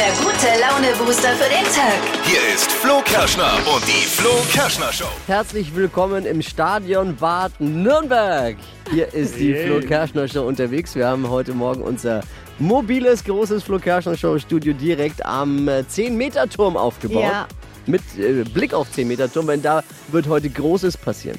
der gute Laune-Booster für den Tag. Hier ist Flo Kerschner und die Flo Kerschner Show. Herzlich willkommen im Stadion Bad Nürnberg. Hier ist die Flo Kerschner Show unterwegs. Wir haben heute Morgen unser mobiles, großes Flo Kerschner Show Studio direkt am äh, 10-Meter-Turm aufgebaut. Ja. Mit äh, Blick auf 10-Meter-Turm, denn da wird heute Großes passieren.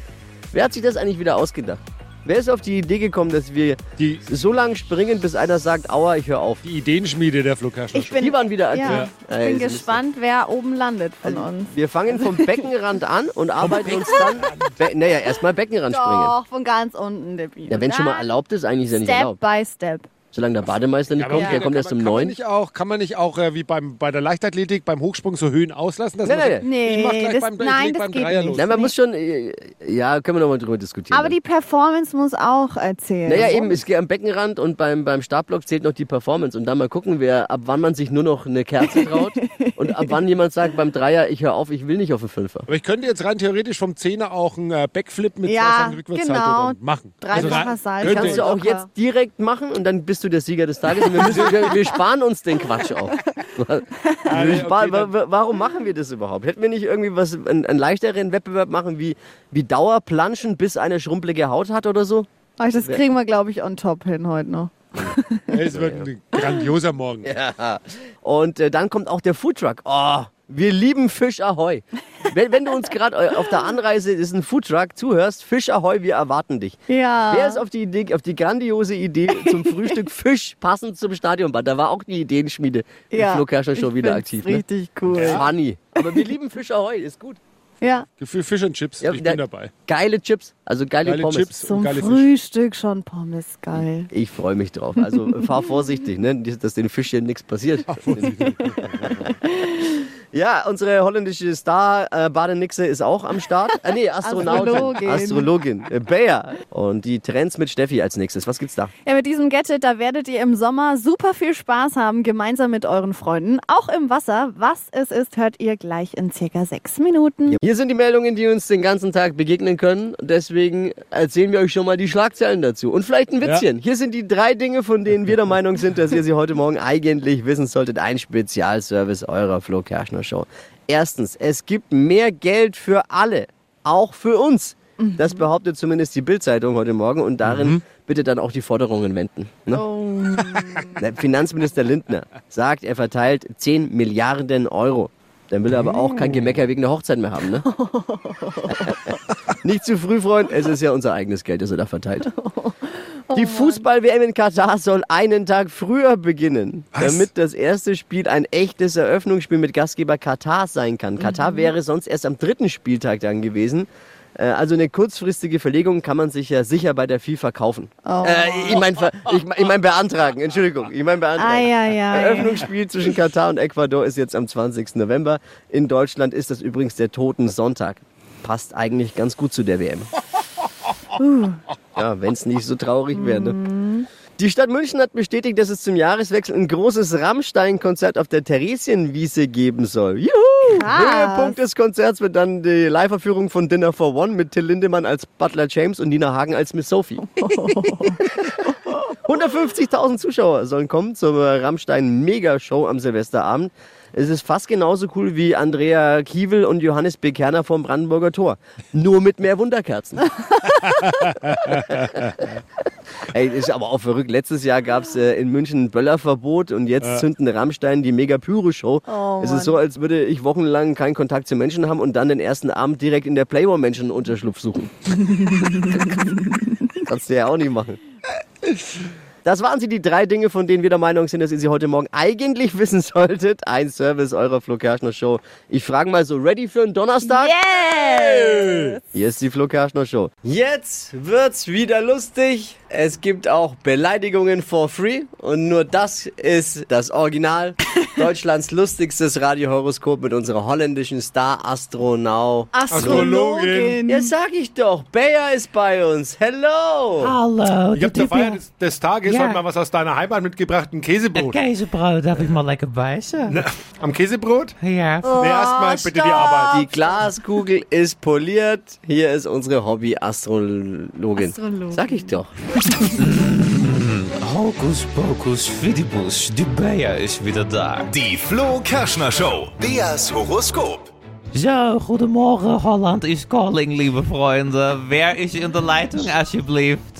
Wer hat sich das eigentlich wieder ausgedacht? Wer ist auf die Idee gekommen, dass wir Die- so lange springen, bis einer sagt, aua, ich höre auf? Die Ideenschmiede der Flo Kerschner Ich bin, Die waren wieder ja, aktiv. ich Ey, bin das ist- gespannt, wer oben landet von uns. Wir fangen vom Beckenrand an und arbeiten uns dann. Be naja, erstmal Beckenrand springen. Doch, von ganz unten, der Biene. Ja, wenn schon mal erlaubt ist, eigentlich ist ja nicht Step erlaubt. by Step. Solange der Bademeister nicht Aber kommt, der kommt erst um kann man neun. Nicht auch, kann man nicht auch äh, wie beim, bei der Leichtathletik beim Hochsprung so Höhen auslassen? Dass Nein, man nein, so, Nee, ich mach gleich das- beim, nein, das beim geht Dreier nicht. los. Nein, man muss schon, äh, ja, können wir nochmal drüber diskutieren. Aber die Performance muss auch erzählen. naja, eben, es geht am Beckenrand und beim, beim Startblock zählt noch die Performance. Und dann mal gucken, wer, ab wann man sich nur noch eine Kerze traut und ab wann jemand sagt beim Dreier, ich höre auf, ich will nicht auf den Fünfer. Aber ich könnte jetzt rein theoretisch vom Zehner auch einen äh, Backflip mit Ja, zwei Sachen Rückwärtssalto genau. machen. Dreifacher Salto. könnte Kannst du auch Locker. jetzt direkt machen und dann bist du der Sieger des Tages. Und wir, müssen, wir, wir sparen uns den Quatsch okay, sparen, wa- warum machen wir das überhaupt? Hätten wir nicht irgendwie was, einen, einen leichteren Wettbewerb machen, wie, wie Dauerplanschen, bis eine schrumpelige Haut hat oder so? Ach, das kriegen wir, glaube ich, on top hin heute noch. Es wird ein grandioser Morgen. Und äh, dann kommt auch der Foodtruck. Oh, wir lieben Fisch Ahoi. Wenn, wenn du uns gerade auf der Anreise ist ein Foodtruck zuhörst, Fisch Ahoi, wir erwarten dich. Ja. Wer ist auf die Idee, auf die grandiose Idee zum Frühstück Fisch passend zum Stadionbad? Da war auch die Ideenschmiede die ja. Flo Kerschner Show ich wieder aktiv. Ne? Richtig cool. Funny. Aber wir lieben Fisch Ahoi, ist gut. Ja. Gefühl Fisch und Chips, Ja, ich bin dabei. Geile Chips, also geile, Geile Pommes. Chips Zum geile Fisch. Frühstück schon Pommes, geil. Ich freue mich drauf. Also fahr vorsichtig, ne? dass den Fischchen nichts passiert. Ja, unsere holländische Star äh, Badenixe ist auch am Start. Äh, nee, Astronautin. Astrologin. Astrologin. Äh, Bayer. Und die Trends mit Steffi als nächstes. Was gibt's da? Ja, mit diesem Gadget, da werdet ihr im Sommer super viel Spaß haben, gemeinsam mit euren Freunden. Auch im Wasser. Was es ist, hört ihr gleich in circa sechs Minuten. Hier sind die Meldungen, die uns den ganzen Tag begegnen können. Deswegen erzählen wir euch schon mal die Schlagzeilen dazu. Und vielleicht ein Witzchen. Hier sind die drei Dinge, von denen wir der Meinung sind, dass ihr sie heute Morgen eigentlich wissen solltet. Ein Spezialservice eurer Flo Kerschner Show. Erstens, es gibt mehr Geld für alle. Auch für uns. Das behauptet zumindest die Bildzeitung heute Morgen und darin bitte dann auch die Forderungen wenden. Ne? Oh. Der Finanzminister Lindner sagt, er verteilt 10 Milliarden Euro. Dann will er aber auch kein Gemecker wegen der Hochzeit mehr haben, ne? Nicht zu früh, Freund. Es ist ja unser eigenes Geld, das er da verteilt. Die Fußball-WM in Katar soll einen Tag früher beginnen, Was? damit das erste Spiel ein echtes Eröffnungsspiel mit Gastgeber Katar sein kann. Katar wäre sonst erst am dritten Spieltag dann gewesen. Äh, Also eine kurzfristige Verlegung kann man sich ja sicher bei der FIFA kaufen. Äh, ich meine ich, mein- ich mein beantragen, Entschuldigung. Ich meine beantragen. Ei, ei, ei. Eröffnungsspiel zwischen Katar und Ecuador ist jetzt am 20. November. In Deutschland ist das übrigens der Toten Sonntag. Passt eigentlich ganz gut zu der WM. Ja, wenn es nicht so traurig wäre. Ne? Die Stadt München hat bestätigt, dass es zum Jahreswechsel ein großes Rammstein-Konzert auf der Theresienwiese geben soll. Juhu! Krass. Höhepunkt des Konzerts wird dann die Live-Verführung von Dinner for One mit Till Lindemann als Butler James und Nina Hagen als Miss Sophie. 150.000 Zuschauer sollen kommen zur Rammstein-Megashow am Silvesterabend. Es ist fast genauso cool wie Andrea Kiewel und Johannes B. Kerner vom Brandenburger Tor. Nur mit mehr Wunderkerzen. Ey, ist aber auch verrückt. Letztes Jahr gab es äh, in München ein Böllerverbot und jetzt zünden Rammstein die Mega-Pyro-Show. Oh, es ist so, als würde ich wochenlang keinen Kontakt zu Menschen haben und dann den ersten Abend direkt in der Playboy-Menschen Unterschlupf suchen. Kannst du ja auch nicht machen. Das waren sie, die drei Dinge, von denen wir der Meinung sind, dass ihr sie heute Morgen eigentlich wissen solltet. Ein Service eurer Flo Kerschner Show. Ich frage mal so, ready für einen Donnerstag? Yes! Hier ist die Flo Kerschner Show. Jetzt wird's wieder lustig. Es gibt auch Beleidigungen for free. Und nur das ist das Original. Deutschlands lustigstes Radiohoroskop mit unserer holländischen Star-Astronaut. Astrologin. Ja, sag ich doch. Bayer ist bei uns. Hello. Hallo, Ich habe dit Feier des, des Tages Ja. heute mal was aus deiner Heimat mitgebracht, ein Käsebrot. Käsebrot. Darf ich mal lekker beißen? Na, Am Käsebrot? Ja. Nee, erstmal bitte die. Arbeit. Die Glaskugel ist poliert. Hier ist unsere Hobby-Astrologin. Astrologin. Sag ich doch. Hokus Pokus Fidibus, die Bea ist wieder da. Die Flo Kerschner Show. Beas Horoskop. So, goedemorgen, Holland is calling, liebe Freunde. Wer ist in der Leitung, alsjeblieft?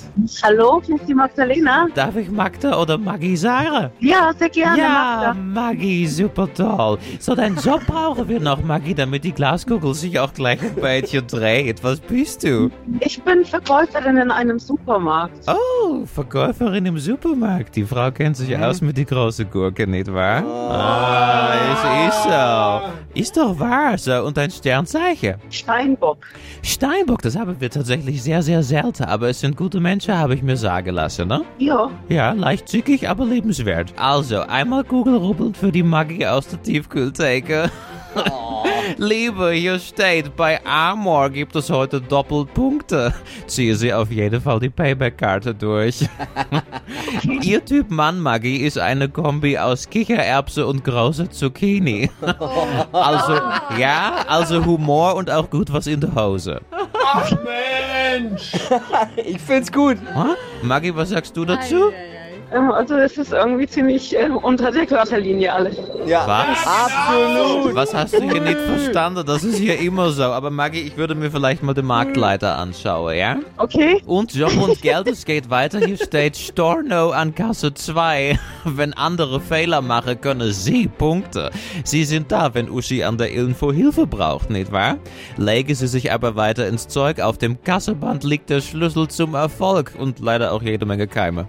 Hallo, hier ist die Magdalena. Darf ich Magda oder Maggie sagen? Ja, sehr gerne. Ja, Magda. Maggie, super toll. So, deinen Job brauchen wir noch, Maggie, damit die Glaskugel sich auch gleich ein bisschen dreht. Was bist du? Ich bin Verkäuferin in einem Supermarkt. Oh, Verkäuferin im Supermarkt. Die Frau kennt sich aus mit die große Gurke, nicht wahr? Ah, es ist so. Ist doch wahr, so. Und dein Sternzeichen? Steinbock. Steinbock, das haben wir tatsächlich sehr, sehr selten. Aber es sind gute Menschen, habe ich mir sagen lassen, ne? Ja, Ja, leicht zickig, aber lebenswert. Also, einmal Kugelrubbeln für die Magie aus der Tiefkühltheke. Liebe, hier steht, bei Amor gibt es heute Doppelpunkte. Ziehe Sie auf jeden Fall die Payback-Karte durch. Ihr Typ Mann, Maggie, ist eine Kombi aus Kichererbse und großer Zucchini. Also, ja, also Humor und auch gut was in der Hose. Ich find's gut. Maggie, was sagst du dazu? ähm, also es ist irgendwie ziemlich äh, unter der Gürtellinie alles. Ja, Was? absolut. Was hast du hier nicht verstanden? Das ist hier immer so. Aber Maggie, ich würde mir vielleicht mal den Marktleiter anschauen, ja? Okay, Und Job und Geld, es geht weiter. Hier steht Storno an Kasse 2. Wenn andere Fehler machen, können Sie Punkte. Sie sind da, wenn Uschi an der Info Hilfe braucht, nicht wahr? Legen Sie sich aber weiter ins Zeug. Auf dem Kasseband liegt der Schlüssel zum Erfolg. Und leider auch jede Menge Keime.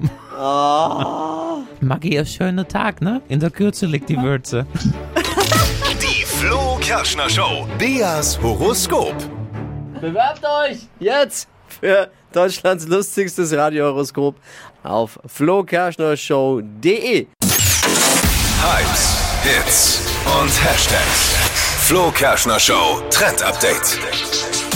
Maggie, ein schöner Tag, ne? In der Kürze liegt die Würze. Die Flo Kerschner Show. Beas Horoskop. Bewerbt euch jetzt für Deutschlands lustigstes Radiohoroskop auf flokerschnershow.de. Hypes, Hits und Hashtags. Flo Kerschner Show Trend Update.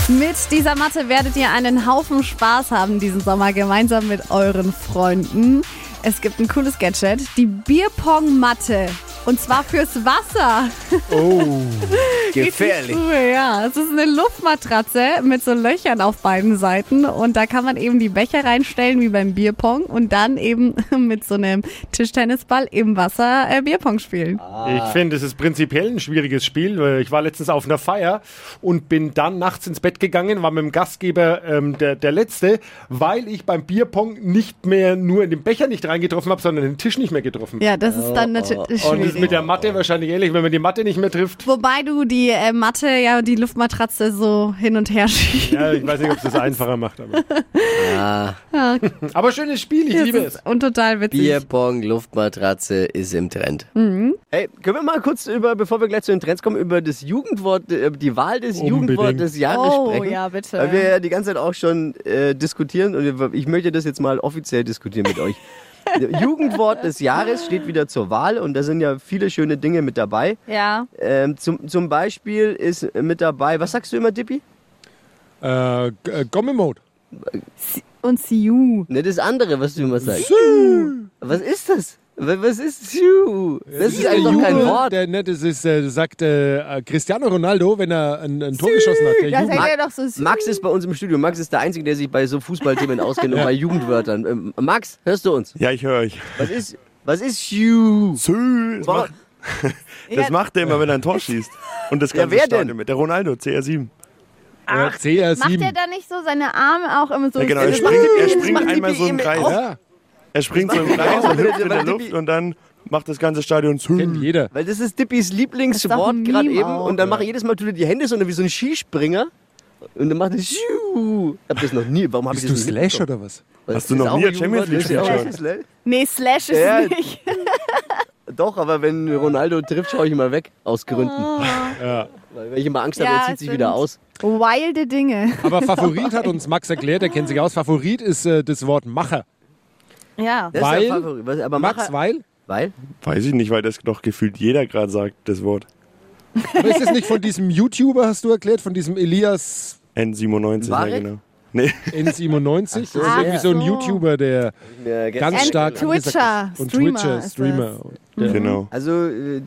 Mit dieser Matte werdet ihr einen Haufen Spaß haben diesen Sommer gemeinsam mit euren Freunden. Es gibt ein cooles Gadget, die Bierpong-Matte. Und zwar fürs Wasser. Oh, gefährlich. Cool, ja. Es ist eine Luftmatratze mit so Löchern auf beiden Seiten. Und da kann man eben die Becher reinstellen, wie beim Bierpong. Und dann eben mit so einem Tischtennisball im Wasser äh, Bierpong spielen. Ich finde, es ist prinzipiell ein schwieriges Spiel. weil Ich war letztens auf einer Feier und bin dann nachts ins Bett gegangen, war mit dem Gastgeber ähm, der, der Letzte, weil ich beim Bierpong nicht mehr nur in den Becher nicht reingetroffen habe, sondern den Tisch nicht mehr getroffen. Ja, das ist dann natürlich Und das schwierig. Ist mit der Matte wahrscheinlich ähnlich, wenn man die Matte nicht mehr trifft. Wobei du die äh, Matte, ja, die Luftmatratze so hin und her schiebst. Ja, ich weiß nicht, ob es das einfacher macht. Aber, Ah, aber schönes Spiel, ich liebe es. Und total witzig. Bierpong, Luftmatratze ist im Trend. Hey, können wir mal kurz über, bevor wir gleich zu den Trends kommen, über das Jugendwort, äh, die Wahl des Unbedingt. Jugendwortes des Jahres Oh, sprechen? ja, bitte. Weil wir ja die ganze Zeit auch schon äh, diskutieren und ich möchte das jetzt mal offiziell diskutieren mit euch. Jugendwort des Jahres steht wieder zur Wahl und da sind ja viele schöne Dinge mit dabei. Ja. Ähm, zum, zum Beispiel ist mit dabei, was sagst du immer, Dippi? Äh, G- äh, Gomme-Mode. Und Siu. Ne, das andere, was du immer sagst. Was ist das? Wa- Was ist Siu? Das ist eigentlich doch kein Wort. Der, ne, das ist, äh, sagt äh, Cristiano Ronaldo, wenn er ein, ein Tor geschossen hat. Der Das hätte er doch so Siu. Max ist bei uns im Studio. Max ist der Einzige, der sich bei so Fußballthemen auskennt und bei Jugendwörtern. Ähm, Max, hörst du uns? Ja, ich höre euch. Was ist, was ist Siu? Sü, das, macht, das macht er immer, wenn er ein Tor schießt. Und das Ja, ganze wer Stadion denn? mit. Der Ronaldo, CR7. Ja, CR7. Macht er da nicht so seine Arme auch immer so? Ja, genau, er springt, er springt einmal so im Kreis. Ja, Er springt so im Kreis er und hüpft in der Luft und dann macht das ganze Stadion Sü. kennt jeder. Weil das ist Dippis Lieblingswort gerade eben. auch. Und dann mache ich jedes Mal er die Hände so wie so ein Skispringer. Und dann macht er Siu. Ich hab das noch nie. Warum habe ich Bist du das nicht Slash oder was? Hast du noch nie ein Champions League geschaut? Nee, Slash ist Ja. nicht. Doch, aber wenn Ronaldo trifft, schaue ich immer weg. Aus Gründen. Ja. Weil ich immer Angst habe, Ja, er zieht sich wieder aus. Wilde Dinge. Aber Favorit hat uns Max erklärt, der kennt sich aus. Favorit ist äh, das Wort Macher. Ja. Das Weil- ist der Favorit. Aber Max, Macher, weil? weil? Weiß ich nicht, weil das doch gefühlt jeder gerade sagt, das Wort. Aber ist das nicht von diesem YouTuber, hast du erklärt, von diesem Elias N97, Warek? ja genau. Nee, N97? Das ist Ach irgendwie so ein so. YouTuber, der Ja, ganz stark Twitcher, ist. Und Streamer Twitcher, ist Streamer. Ja. genau. Also, äh,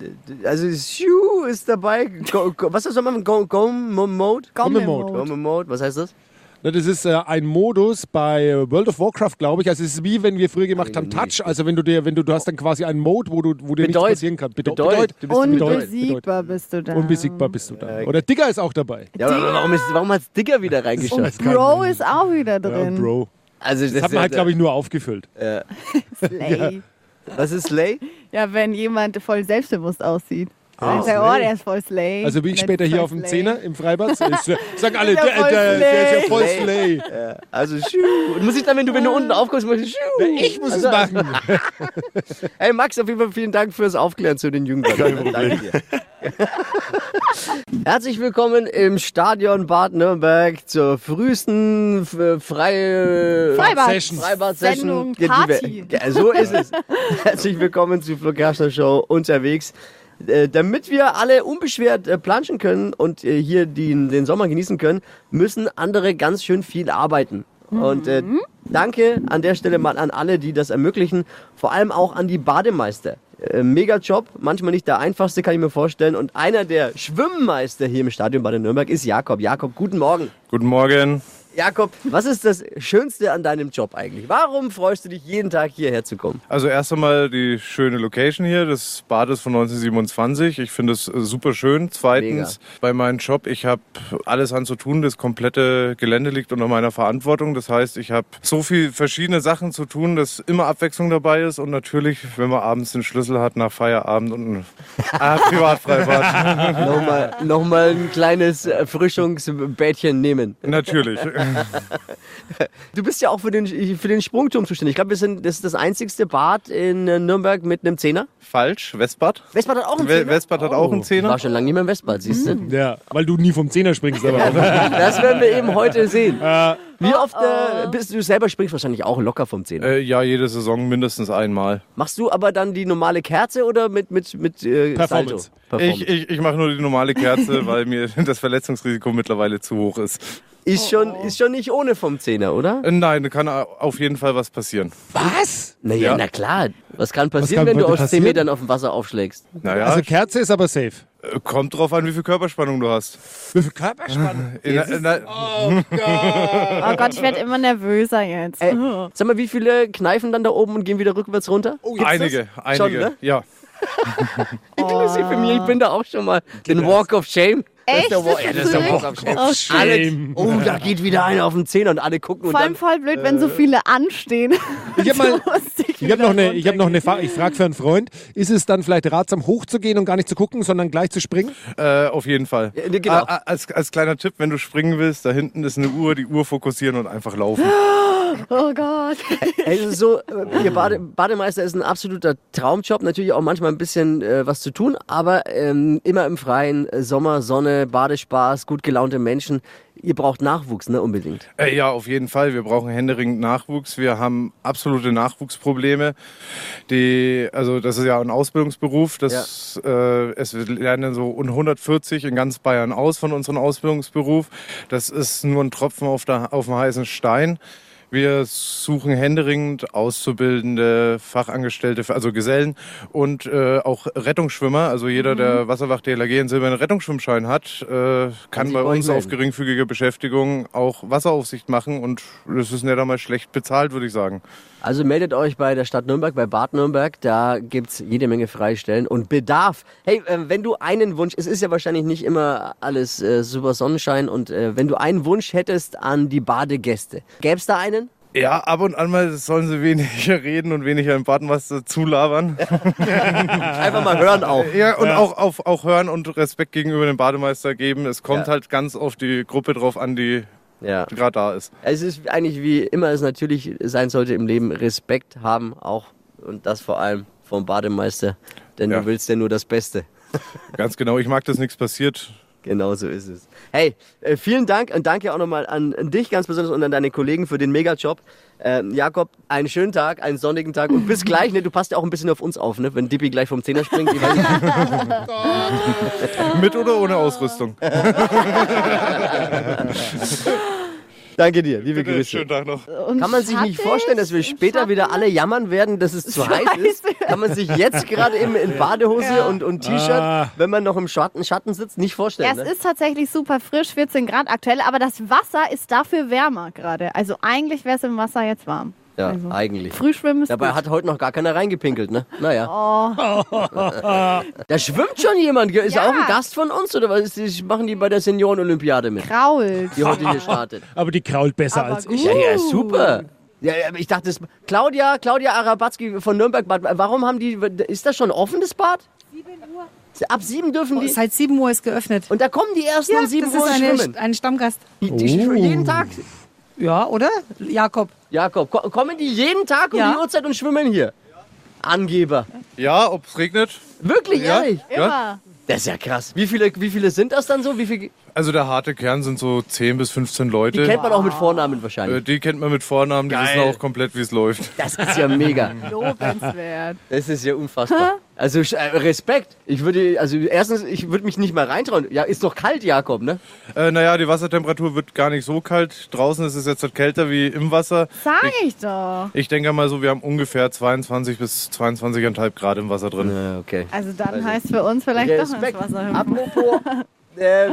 also Siu ist dabei. Go, go, was soll man machen? Go, go Mode? Gomme Mode. Go Mode, was heißt das? Das ist äh, ein Modus bei World of Warcraft, glaube ich. Also es ist wie wenn wir früher gemacht haben Touch. Also wenn du dir, wenn du, du hast dann quasi einen Mode, wo du, wo dir nichts Bedeut. passieren kann. Bede Bedeut. Bedeut. Du bist Bedeut. Unbesiegbar bist du da. Unbesiegbar bist du dann. Oder Digger ist auch dabei. Ja, aber warum, ist, warum hat Digger wieder reingeschaut? kein- Bro ist auch wieder Ja, drin. Bro. Also das, Das hat man halt, glaube ich, nur aufgefüllt. Slay. Was ist Slay? Ja, wenn jemand voll selbstbewusst aussieht. Dann sagt, oh, der ist voll Slay. Also wie ich später hier auf dem. Zehner im Freibad. Äh, sagen alle, Der der, ist ja voll der, der ist ja Slay. voll Slay. Also Schuh. Und muss ich dann, wenn du, wenn du unten aufkommst, musst du Schuh. Ich muss es Also- machen. Hey Max, auf jeden Fall vielen Dank fürs Aufklären zu den Jugendlichen. Danke dir. Herzlich willkommen im Stadion Bad Nürnberg zur frühesten f- freie Freibad. Session. Freibad-Session. Sendung, die wir- Party. So ist es. Herzlich willkommen zu Flo Kerschner Show unterwegs. Äh, damit wir alle unbeschwert äh, planschen können und äh, hier die, den Sommer genießen können, müssen andere ganz schön viel arbeiten. Und äh, danke an der Stelle mal an alle, die das ermöglichen. Vor allem auch an die Bademeister. Äh, mega Job, manchmal nicht der einfachste, kann ich mir vorstellen. Und einer der Schwimmmeister hier im Stadion Bad Nürnberg ist Jakob. Jakob, guten Morgen. Guten Morgen. Jakob, was ist das Schönste an deinem Job eigentlich? Warum freust du dich jeden Tag hierher zu kommen? Also erst einmal die schöne Location hier, das Bad ist von 1927. Ich finde es äh, super schön. Zweitens, bei meinem Job, ich habe alles an zu tun. Das komplette Gelände liegt unter meiner Verantwortung. Das heißt, ich habe so viel verschiedene Sachen zu tun, dass immer Abwechslung dabei ist. Und natürlich, wenn man abends den Schlüssel hat nach Feierabend und ein ah, Privatfreibad. Nochmal, nochmal ein kleines Erfrischungsbädchen nehmen. natürlich. Du bist ja auch für den, für den Sprungturm zuständig. Ich glaube, wir sind, das ist das einzigste Bad in äh, Nürnberg mit einem Zehner. Falsch, Westbad. Westbad hat auch einen Zehner. Westbad hat auch einen Ich Zehner. war schon lange nicht mehr im Westbad, siehst du? Ja, weil du nie vom Zehner springst. Aber auch. Das werden wir eben heute sehen. Wie oft äh, bist du selber springst wahrscheinlich auch locker vom Zehner? Äh, ja, jede Saison mindestens einmal. Machst du aber dann die normale Kerze oder mit, mit, mit äh, Performance. Salto? Ich, ich, ich mache nur die normale Kerze, weil mir das Verletzungsrisiko mittlerweile zu hoch ist. Ist, schon, ist schon nicht ohne vom Zehner, oder? Äh, Nein, da kann auf jeden Fall was passieren. Was? Naja, Ja. na klar. Was kann passieren, kann wenn du aus 10 passieren? Metern auf dem Wasser aufschlägst? Naja, Also Kerze ist aber safe. Äh, kommt drauf an, wie viel Körperspannung du hast. Wie viel Körperspannung? In, in, in, Oh Gott, ich werde immer nervöser jetzt. Ey, sag mal, wie viele kneifen dann da oben und gehen wieder rückwärts runter? Gibt's einige, das? einige. Schon, ne? Ja. Inklusive mir, ich bin da auch schon mal. Den Walk of Shame. Das ist der Echt? Das ist der. Oh, Alle, oh, da geht wieder einer auf den Zehner und alle gucken und Vor allem dann. voll blöd, wenn so viele anstehen. Ich habe mal, ich habe noch eine, ich habe noch eine. Fa- ich frage für einen Freund, ist es dann vielleicht ratsam hochzugehen und gar nicht zu gucken, sondern gleich zu springen? Äh, auf jeden Fall. Ja, genau. A- a- als, als kleiner Tipp, wenn du springen willst, da hinten ist eine Uhr, die Uhr fokussieren und einfach laufen. Oh Gott. Es ist so, äh, ihr Bade, Bademeister ist ein absoluter Traumjob. Natürlich auch manchmal ein bisschen äh, was zu tun, aber ähm, immer im Freien. Äh, Sommer, Sonne, Badespaß, gut gelaunte Menschen. Ihr braucht Nachwuchs, ne? Unbedingt. Äh, ja, auf jeden Fall. Wir brauchen händeringend Nachwuchs. Wir haben absolute Nachwuchsprobleme. Die, also das ist ja ein Ausbildungsberuf. Das, äh, es lernen so 140 in ganz Bayern aus von unserem Ausbildungsberuf. Das ist nur ein Tropfen auf, der, auf dem heißen Stein. Wir suchen händeringend Auszubildende, Fachangestellte, also Gesellen und äh, auch Rettungsschwimmer. Also jeder, der Wasserwacht DLRG einen silbernen Rettungsschwimmschein hat, äh, kann sich bei uns auf geringfügige Beschäftigung auch Wasseraufsicht machen und das ist nicht einmal schlecht bezahlt, würde ich sagen. Also meldet euch bei der Stadt Nürnberg, bei Bad Nürnberg. Da gibt's jede Menge Freistellen und Bedarf. Hey, äh, wenn du einen Wunsch, es ist ja wahrscheinlich nicht immer alles äh, super Sonnenschein und äh, wenn du einen Wunsch hättest an die Badegäste, gäb's da einen? Ja, ab und an mal sollen sie weniger reden und weniger im Bademeister zulabern. Einfach mal hören auch. Ja, und Auch, auf, auch hören und Respekt gegenüber dem Bademeister geben. Es kommt Ja. halt ganz auf die Gruppe drauf an, die Ja. gerade da ist. Es ist eigentlich wie immer es natürlich sein sollte im Leben Respekt haben auch und das vor allem vom Bademeister, denn Ja. du willst ja nur das Beste. Ganz genau. Ich mag, dass nichts passiert. Genau so ist es. Hey, äh, vielen Dank und danke auch nochmal an dich ganz besonders und an deine Kollegen für den Megajob. Ähm, Jakob, einen schönen Tag, einen sonnigen Tag und bis gleich. Ne, du passt ja auch ein bisschen auf uns auf, ne? wenn Dippi gleich vom Zehner springt. Ich weiß nicht. Mit oder ohne Ausrüstung. Danke dir, liebe Bitte, Grüße. schönen Tag noch. Und Kann man sich nicht vorstellen, dass wir später Schatten. wieder alle jammern werden, dass es zu heiß ist? Kann man sich jetzt gerade in, in Badehose und, und T-Shirt, Ah. wenn man noch im Schatten, Schatten sitzt, nicht Ja, vorstellen. es ne? ist tatsächlich super frisch, 14 Grad aktuell, aber das Wasser ist dafür wärmer gerade. Also eigentlich wäre es im Wasser jetzt warm. Ja, also. eigentlich. Frühschwimmen ist Dabei gut. hat heute noch gar keiner reingepinkelt, ne? Naja. Oh. Da schwimmt schon jemand. Ist Ja. auch ein Gast von uns oder was? Ist- Machen die bei der Senioren-Olympiade mit, Krault. die heute hier startet? Aber die krault besser Aber als gut. ich. Ja, ja, super. Ja, ich dachte, es, Claudia, Claudia Arabatzki von Nürnberg, Bad, warum haben die, ist das schon offen, das Bad? 7 Uhr. Ab 7 dürfen die. Seit 7 Uhr ist geöffnet. Und da kommen die ersten Ja, um 7 das Uhr ist eine, schwimmen. ein Stammgast. Die, die Jeden Tag. Ja, oder? Jakob. Jakob, ko kommen die jeden Tag um Ja. die Uhrzeit und schwimmen hier? Angeber. Ja, ob es regnet? Wirklich, Ja. ehrlich? Immer. Das ist ja krass. Wie viele, wie viele sind das dann so? Wie viel, Also der harte Kern sind so 10 bis 15 die Leute. kennt man auch mit Vornamen Äh, wahrscheinlich. die kennt man mit Vornamen, die Geil. wissen auch komplett, wie es läuft. Das ist ja mega. Lobenswert. Das ist ja unfassbar. Also äh, Respekt. Ich würde, also erstens, ich würde mich nicht mal reintrauen. Ja, ist doch kalt, Jakob, ne? Äh, naja, die Wassertemperatur wird gar nicht so kalt. Draußen ist es jetzt halt kälter wie im Wasser. Sag ich doch. Ich denke mal so, wir haben ungefähr 22 bis 22,5 Grad im Wasser drin. Ja, okay. Also dann heißt für uns vielleicht doch ins Respekt. Wasser hüpfen. Apropos, äh,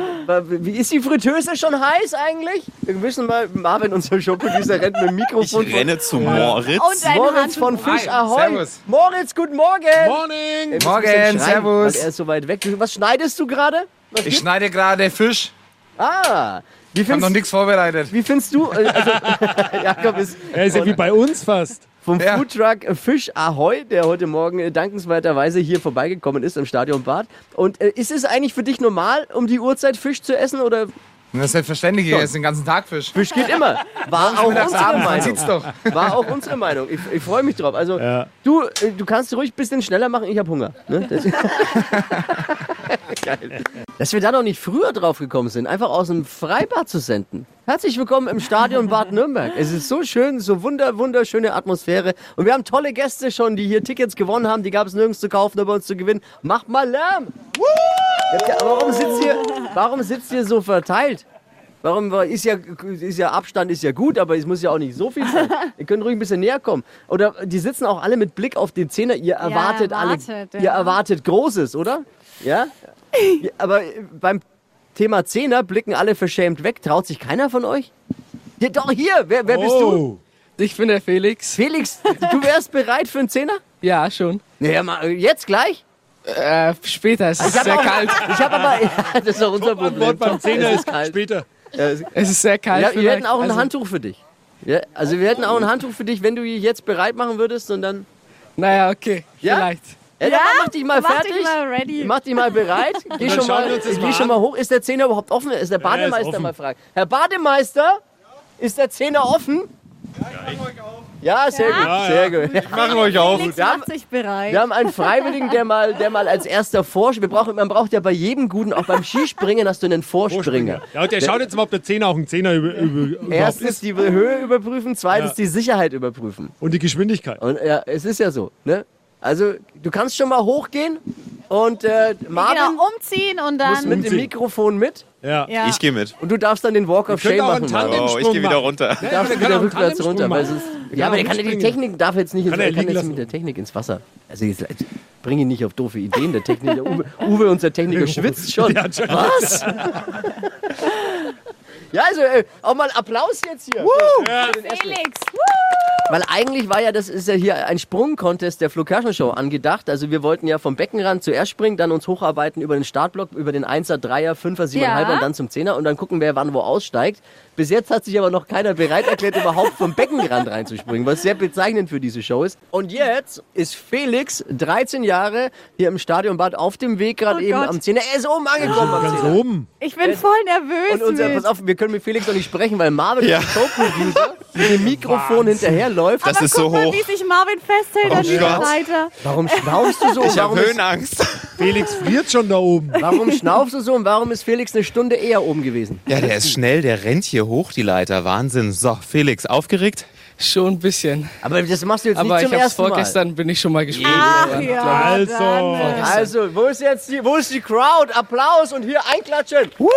wie ist die Fritteuse schon heiß eigentlich? Wir wissen mal, Marvin, unser Showproducer, rennt mit dem Mikrofon. Ich renne zu Moritz. Moritz von. Fisch Ahoi. Servus. Moritz, guten Morgen. Morning! Morgen, servus. Weil er ist so weit weg. Was schneidest du gerade? Ich schneide gerade Fisch. Ah, wie Ich habe noch nichts vorbereitet. wie findest du? Also, Jakob ist Er ist ja wie bei uns fast. Vom Ja. Foodtruck Fisch Ahoi, der heute Morgen äh, dankenswerterweise hier vorbeigekommen ist im Stadion Bad. Und äh, ist es eigentlich für dich normal, um die Uhrzeit Fisch zu essen oder Das ist selbstverständlich, ich esse den ganzen Tag Fisch. Fisch geht immer? War auch unsere Meinung. sieht's doch. War auch unsere Meinung. Ich, ich freue mich drauf. Also Ja. du, äh, du kannst ruhig ein bisschen schneller machen. Ich habe Hunger. Ne? Das Geil. Dass wir da noch nicht früher drauf gekommen sind, einfach aus dem Freibad zu senden. Herzlich willkommen im Stadion Bad Nürnberg. Es ist so schön, so wunder, wunderschöne Atmosphäre. Und wir haben tolle Gäste schon, die hier Tickets gewonnen haben. Die gab es nirgends zu kaufen, bei uns zu gewinnen. Macht mal Lärm! Ja, warum sitzt ihr, warum sitzt ihr so verteilt? Warum ist ja, ist ja Abstand ist ja gut, aber es muss ja auch nicht so viel sein. Ihr könnt ruhig ein bisschen näher kommen. Oder die sitzen auch alle mit Blick auf den Zehner. Ihr erwartet, erwartet, alle, ja. ihr erwartet Großes, oder? Ja. Ja, Aber beim Thema Zehner blicken alle verschämt weg. Traut sich keiner von euch? Ja, doch hier. Wer, wer bist du? Oh. Ich bin der Felix. Felix, du wärst bereit für einen Zehner? Ja, schon. Naja, mal, jetzt gleich? Äh, später. Es ist sehr auch- kalt. Ich habe aber, ja, das ist auch unser Problem. Beim Zehner ist kalt. später. Es- ist sehr kalt. Ja, wir hätten auch ein Also, Handtuch für dich. Ja, also wir hätten auch ein Handtuch für dich, wenn du ihn jetzt bereit machen würdest und dann. Naja, okay. Ja? Vielleicht. Ja, Ja, mach dich mal mach fertig. dich mal ready. Mach dich mal bereit. Geh, schon mal, geh mal schon mal hoch. Ist der Zehner überhaupt offen? Ist der ist Bademeister offen. mal fragen? Herr Bademeister, ist der Zehner offen? Ja, sehr gut. Sehr gut. Machen wir euch auf. Felix Wir haben- macht sich bereit. Wir haben einen Freiwilligen, der mal, der mal als erster Vorspringer. Wir brauchen, man braucht ja bei jedem Guten, auch beim Skispringen, hast du einen Vorspringer. Ja, und der schaut jetzt mal, ob der Zehner auch ein Zehner über, über, überhaupt Erstens ist. die Höhe überprüfen, zweitens Ja. die Sicherheit überprüfen. Und die Geschwindigkeit. Und ja, es ist ja so, ne? Also, du kannst schon mal hochgehen und äh, Marvin genau, umziehen und muss dann. mit dem Mikrofon mit Ja. ja. Ich gehe mit. und du darfst dann den Walk of Shame machen. Oh, ich gehe wieder runter. Du darfst kann wieder rückwärts runter. Weil es ist, ja, aber der kann ja die. Technik, darf jetzt nicht, Kann er kann liegen jetzt mit der Technik ins Wasser. Also jetzt, bring ihn nicht auf doofe Ideen. Der Techniker, der Uwe, Uwe, unser Techniker, schwitzt schon- Was? ja, also äh, auch mal Applaus jetzt hier. für den Essen. Felix. Weil eigentlich war ja, das ist ja hier ein Sprung-Contest der Flo Kerschner Show angedacht. Also wir wollten ja vom Beckenrand zuerst springen, dann uns hocharbeiten über den Startblock, über den 1er, 3er, 5er, 7er, Ja. und dann zum 10er und dann gucken, wer wann wo aussteigt. Bis jetzt hat sich aber noch keiner bereit erklärt, überhaupt vom Beckenrand reinzuspringen, was sehr bezeichnend für diese Show ist. Und jetzt ist Felix, 13 Jahre, hier im Stadionbad auf dem Weg gerade Oh eben Gott. am 10er. Er ist oben angekommen am Ganz 10er. oben. Ich bin voll nervös. Und unser, pass auf, wir können mit Felix noch nicht sprechen, weil Marvin, Ja. der Showproducer, mit dem Mikrofon hinterherläuft. Das Aber ist guck so mal, hoch. wie sich Marvin festhält an dieser. Seite. Warum schnaufst du so? Ich warum, habe ist, Höhenangst. Felix friert schon da oben. warum schnaufst du so und warum ist Felix eine Stunde eher oben gewesen? Ja, der ist schnell, der rennt hier hoch, die Leiter. Wahnsinn. So, Felix, aufgeregt? Schon ein bisschen. Aber das machst du jetzt Aber nicht ich zum hab's ersten Mal. vorgestern, bin ich schon mal. Ach ja. Also. äh, Also, wo ist jetzt die, wo ist die Crowd? Applaus und hier einklatschen. Woo!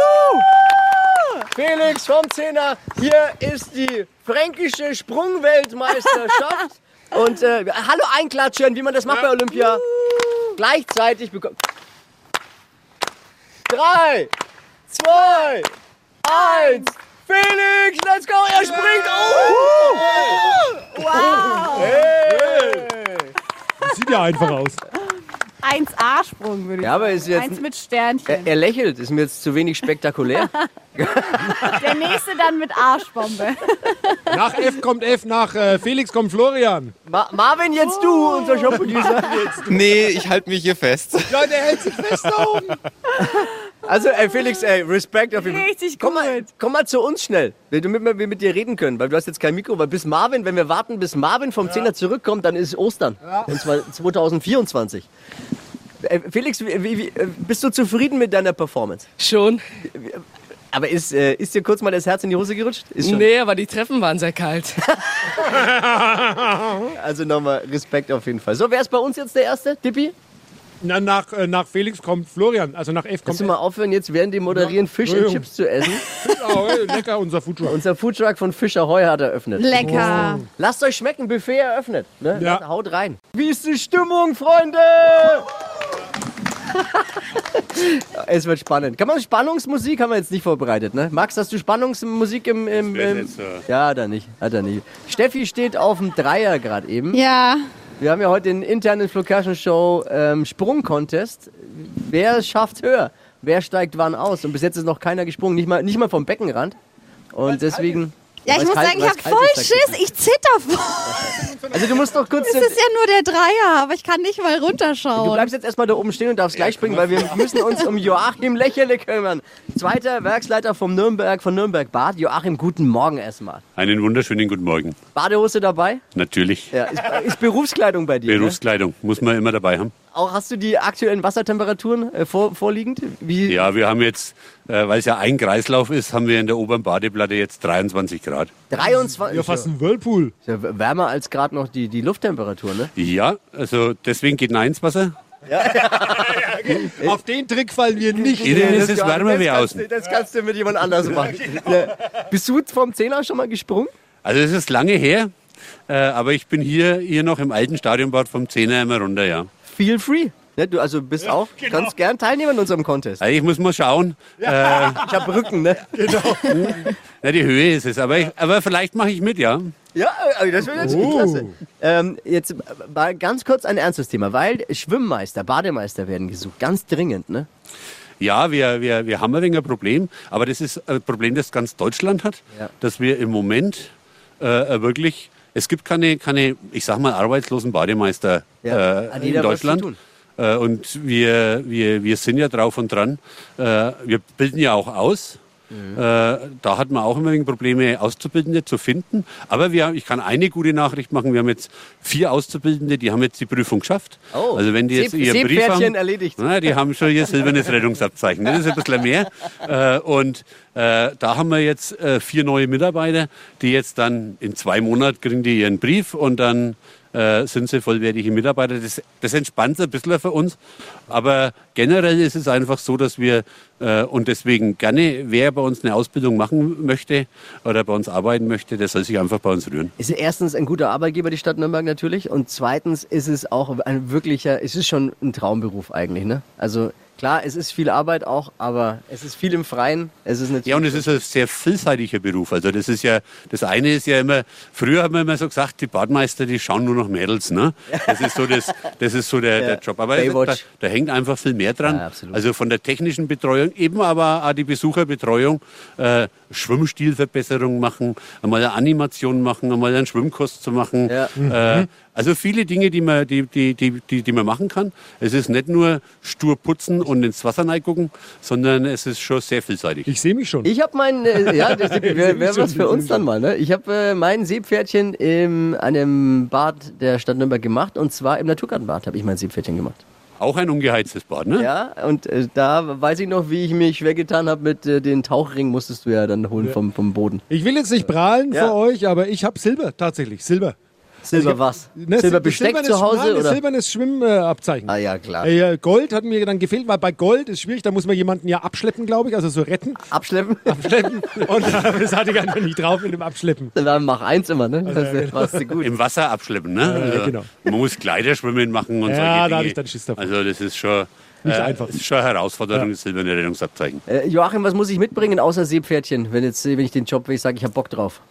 Felix vom Zehner. Hier ist die fränkische Sprungweltmeisterschaft. Und äh, hallo einklatschen, wie man das macht bei Olympia. Gleichzeitig bekommt. Drei, zwei, eins. Felix, let's go! Er springt! Oh! Wow! Hey! Sieht ja einfach aus. 1A-Sprung würde ich Ja, aber sagen. jetzt- Eins mit Sternchen. Er, er lächelt, ist mir jetzt zu wenig spektakulär. Der nächste dann mit Arschbombe. Nach F kommt F, nach äh, Felix kommt Florian. Ma Marvin, jetzt du, unser Showproducer. Nee, ich halte mich hier fest. Ja, der hält sich fest da oben. Also, ey, Felix, ey, Respekt auf jeden Fall. Richtig Komm gut. mal, komm mal zu uns schnell, damit wir mit dir reden können, weil du hast jetzt kein Mikro, weil bis Marvin, wenn wir warten, bis Marvin vom Zehner zurückkommt, dann ist Ostern. Und zwar 2024. Äh, Felix, wie, wie, bist du zufrieden mit deiner Performance? Schon. Aber ist, äh, ist dir kurz mal das Herz in die Hose gerutscht? Ist schon. Nee, aber die Treppen waren sehr kalt. Also nochmal Respekt auf jeden Fall. So, wer ist bei uns jetzt der Erste? Dippi? Na, nach, äh, nach Felix kommt Florian. Also nach F kommt Kannst du mal aufhören, jetzt während dem Moderieren Fisch und. Chips zu essen? Oh, lecker, unser Foodtruck. Unser Foodtruck von Fischer Heu hat eröffnet. Lecker. Lasst euch schmecken, Buffet eröffnet. Ne? Ja. Haut rein. Wie ist die Stimmung, Freunde? es wird spannend. Kann man Spannungsmusik haben wir jetzt nicht vorbereitet, ne? Max, hast du Spannungsmusik im. im, im ja, da nicht. Hat er nicht. Steffi steht auf dem Dreier gerade eben. Ja. Wir haben ja heute den internen Flo Show ähm, Sprung-Contest. Wer schafft höher? Wer steigt wann aus? Und bis jetzt ist noch keiner gesprungen, nicht mal, nicht mal vom Beckenrand. Und deswegen. Ja, ich muss kalt- sagen, ich habe voll ist, Schiss. Ich zitter voll. Also du musst doch kurz. Es ist ja nur der Dreier, aber ich kann nicht mal Du runterschauen. bleibst jetzt erstmal da oben stehen und darfst gleich springen, weil wir müssen uns um Joachim Lächerle kümmern. Zweiter Werksleiter vom Nürnberg, von Nürnberg Bad. Joachim, guten Morgen erstmal. Einen wunderschönen guten Morgen. Badehose dabei? Natürlich. Ja, ist, ist Berufskleidung bei dir. Ne? Berufskleidung muss man immer dabei haben. Auch hast du die aktuellen Wassertemperaturen äh, vor, vorliegend? Wie, Ja, wir haben jetzt, weil es ja ein Kreislauf ist, haben wir in der oberen Badeplatte jetzt 23 Grad. 23. Ja, fast ein Whirlpool. Ist ja wärmer als gerade noch die, die Lufttemperatur, ne? Ja, also deswegen geht nein ins Wasser. Auf den Trick fallen wir nicht. Innen ist es das wärmer wie kannst außen. du- Das kannst du mit jemand anders machen. Ja. Bist du vom Zehner schon mal gesprungen? Also es ist lange her, äh, aber ich bin hier, hier noch im alten Stadionbad vom Zehner immer runter, ja. Feel free. Ne, du also bist auch, kannst gern teilnehmen an unserem Contest. Also ich muss mal schauen. Äh, Ich hab Rücken, ne? na, die Höhe ist es, aber, ich, aber vielleicht mache ich mit, ja. Ja, also das wäre natürlich Oh. klasse. Ähm, jetzt mal ganz kurz ein ernstes Thema, weil Schwimmmeister, Bademeister werden gesucht, ganz dringend, ne? Ja, wir, wir, wir haben ein wenig ein Problem, aber das ist ein Problem, das ganz Deutschland hat, Ja. dass wir im Moment äh, wirklich, es gibt keine, keine, ich sag mal, arbeitslosen Bademeister Ja, äh, in jeder was zu Deutschland. Äh, und wir, wir, wir sind ja drauf und dran. Äh, wir bilden ja auch aus. Mhm. Äh, da hat man auch immer wegen Probleme, Auszubildende zu finden. Aber wir, ich kann eine gute Nachricht machen. Wir haben jetzt vier Auszubildende, die haben jetzt die Prüfung geschafft. Oh, also wenn die jetzt Seep- ihren Brief haben, erledigt. na, die haben schon ihr silbernes Rettungsabzeichen. Das ist ein bisschen mehr. Äh, und äh, da haben wir jetzt äh, vier neue Mitarbeiter, die jetzt dann in zwei Monaten kriegen die ihren Brief und dann äh, sind sie vollwertige Mitarbeiter. Das, das entspannt ein bisschen für uns. Aber generell ist es einfach so, dass wir äh, und deswegen gerne, wer bei uns eine Ausbildung machen möchte oder bei uns arbeiten möchte, der soll sich einfach bei uns rühren. Ist erstens ein guter Arbeitgeber, die Stadt Nürnberg natürlich. Und zweitens ist es auch ein wirklicher, es ist schon ein Traumberuf eigentlich, ne? Also klar, es ist viel Arbeit auch, aber es ist viel im Freien. Es ist Ja, und es ist ein sehr vielseitiger Beruf. Also das ist ja, das eine ist ja immer, früher haben wir immer so gesagt, die Badmeister, die schauen nur noch Mädels, ne? Das ist so, das, das ist so der, Ja, der Job. Aber da, da hängt einfach viel mehr dran. Ja, also von der technischen Betreuung, eben aber auch die Besucherbetreuung, äh, Schwimmstilverbesserung machen, einmal eine Animation machen, einmal einen Schwimmkurs zu machen. Ja. Äh, also viele Dinge, die man, die, die, die, die, die man machen kann. Es ist nicht nur stur putzen und ins Wasser gucken, sondern es ist schon sehr vielseitig. Ich sehe mich schon. Ich habe mein, äh, ja, das wäre wär was für uns dann mal, ne? Ich habe äh, mein Seepferdchen in einem Bad der Stadt Nürnberg gemacht und zwar im Naturgartenbad habe ich mein Seepferdchen gemacht. Auch ein ungeheiztes Bad, ne? Ja, und äh, da weiß ich noch, wie ich mich schwer getan habe mit äh, den Tauchringen, musstest du ja dann holen vom, vom Boden. Ich will jetzt nicht prahlen Ja. für euch, aber ich habe Silber, tatsächlich, Silber. Silber was? Ne, Silberbesteck silbernes- zu Hause, nein, oder? silbernes Schwimmabzeichen. Ah ja, klar. Äh, Gold hat mir dann gefehlt, weil bei Gold ist schwierig, da muss man jemanden ja abschleppen, glaube ich, also so retten. Abschleppen? Abschleppen. Und äh, das hatte ich einfach nicht drauf mit dem Abschleppen. Dann mach eins immer, ne? Also, Das ja, genau. gut. Im Wasser abschleppen, ne? Also, genau. Man muss Kleiderschwimmen machen und Ja, solche da Dinge. hatte ich dann Schiss davor. Also das ist schon, Nicht äh, einfach. Das ist schon eine Herausforderung, das silberne Rettungsabzeichen. Äh, Joachim, was muss ich mitbringen außer Seepferdchen, wenn, jetzt, wenn ich den Job will, ich sage, ich habe Bock drauf?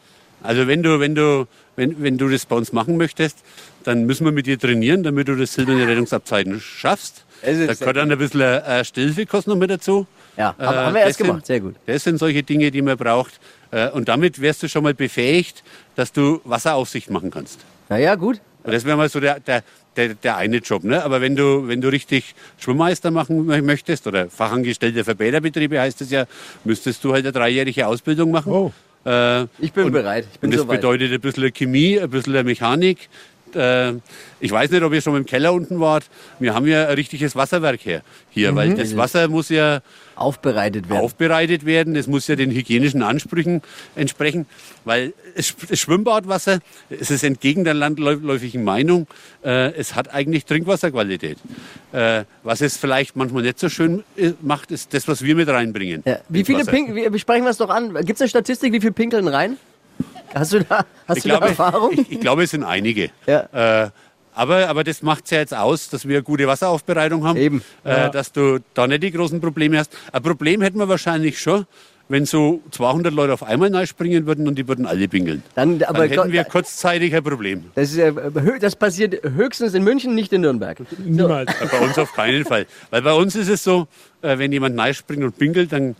Also wenn du, wenn du, wenn, wenn du das bei uns machen möchtest, dann müssen wir mit dir trainieren, damit du das silberne Rettungsabzeichen schaffst. Es ist Da gehört dann ein bisschen äh, Stillfikost noch mit dazu. Ja, Äh, haben, wir erst gemacht, sehr gut. Das sind solche Dinge, die man braucht. Äh, Und damit wärst du schon mal befähigt, dass du Wasseraufsicht machen kannst. Na ja, gut. Und das wäre mal so der, der, der, der eine Job. Ne? Aber wenn du, wenn du richtig Schwimmmeister machen mö- möchtest oder Fachangestellter für Bäderbetriebe heißt es ja, müsstest du halt eine dreijährige Ausbildung machen. Oh. Äh, Ich bin und, bereit. Ich bin und das soweit. bedeutet ein bisschen Chemie, ein bisschen Mechanik. Äh, ich weiß nicht, ob ihr schon im Keller unten wart. Wir haben ja ein richtiges Wasserwerk her, hier, weil das Wasser muss ja Aufbereitet werden. aufbereitet werden. Das muss ja den hygienischen Ansprüchen entsprechen, weil es- das Schwimmbadwasser, es ist entgegen der landläufigen Meinung, äh, es hat eigentlich Trinkwasserqualität. Äh, was es vielleicht manchmal nicht so schön macht, ist das, was wir mit reinbringen. Ja. Wie viele. Pinkeln, wir besprechen wir es doch an. Gibt es eine Statistik, wie viel pinkeln rein? Hast du da, hast Ich du da glaube, Erfahrung? ich, ich glaube, es sind einige. Ja. Äh, aber, aber das macht es ja jetzt aus, dass wir eine gute Wasseraufbereitung haben, Eben. Äh, dass du da nicht die großen Probleme hast. Ein Problem hätten wir wahrscheinlich schon, wenn so 200 Leute auf einmal springen würden und die würden alle pinkeln. Dann, aber Dann hätten wir kurzzeitig ein Problem. das, ist, ja, hö- das passiert höchstens in München, nicht in Nürnberg. Niemals. Äh, Bei uns auf keinen Fall. Weil bei uns ist es so, äh, wenn jemand springt und pinkelt, dann